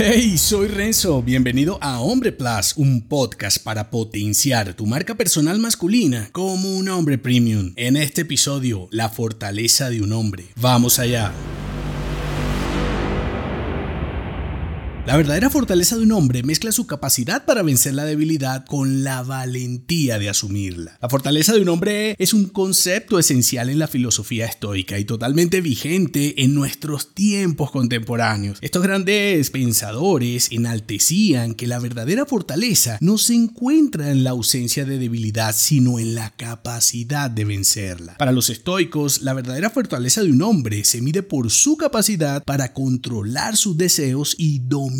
Hey, soy Renzo, bienvenido a Hombre Plus, un podcast para potenciar tu marca personal masculina como un hombre premium. En este episodio, la fortaleza de un hombre. Vamos allá. La verdadera fortaleza de un hombre mezcla su capacidad para vencer la debilidad con la valentía de asumirla. La fortaleza de un hombre es un concepto esencial en la filosofía estoica y totalmente vigente en nuestros tiempos contemporáneos. Estos grandes pensadores enaltecían que la verdadera fortaleza no se encuentra en la ausencia de debilidad, sino en la capacidad de vencerla. Para los estoicos, la verdadera fortaleza de un hombre se mide por su capacidad para controlar sus deseos y dominar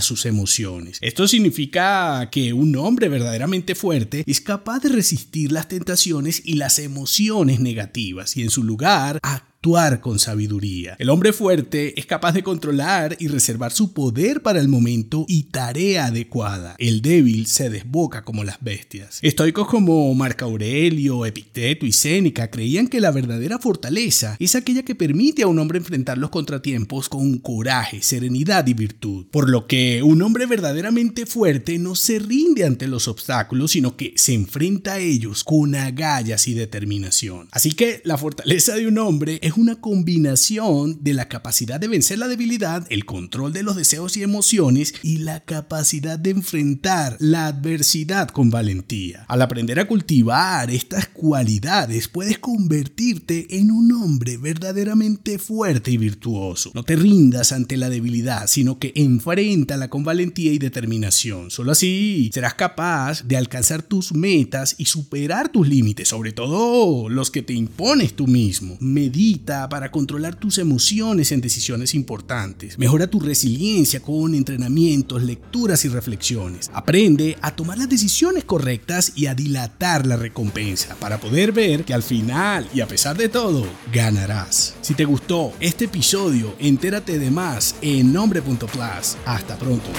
sus emociones. Esto significa que un hombre verdaderamente fuerte es capaz de resistir las tentaciones y las emociones negativas y en su lugar actuar con sabiduría. El hombre fuerte es capaz de controlar y reservar su poder para el momento y tarea adecuada. El débil se desboca como las bestias. Estoicos como Marco Aurelio, Epicteto y Séneca creían que la verdadera fortaleza es aquella que permite a un hombre enfrentar los contratiempos con coraje, serenidad y virtud. Por lo que un hombre verdaderamente fuerte no se rinde ante los obstáculos, sino que se enfrenta a ellos con agallas y determinación. Así que la fortaleza de un hombre es es una combinación de la capacidad de vencer la debilidad, el control de los deseos y emociones y la capacidad de enfrentar la adversidad con valentía. Al aprender a cultivar estas cualidades puedes convertirte en un hombre verdaderamente fuerte y virtuoso. No te rindas ante la debilidad, sino que enfréntala con valentía y determinación. Solo así serás capaz de alcanzar tus metas y superar tus límites, sobre todo los que te impones tú mismo. Para controlar tus emociones en decisiones importantes. Mejora tu resiliencia con entrenamientos, lecturas y reflexiones. Aprende a tomar las decisiones correctas y a dilatar la recompensa para poder ver que al final y a pesar de todo, ganarás. Si te gustó este episodio, entérate de más en nombre.plus. Hasta pronto.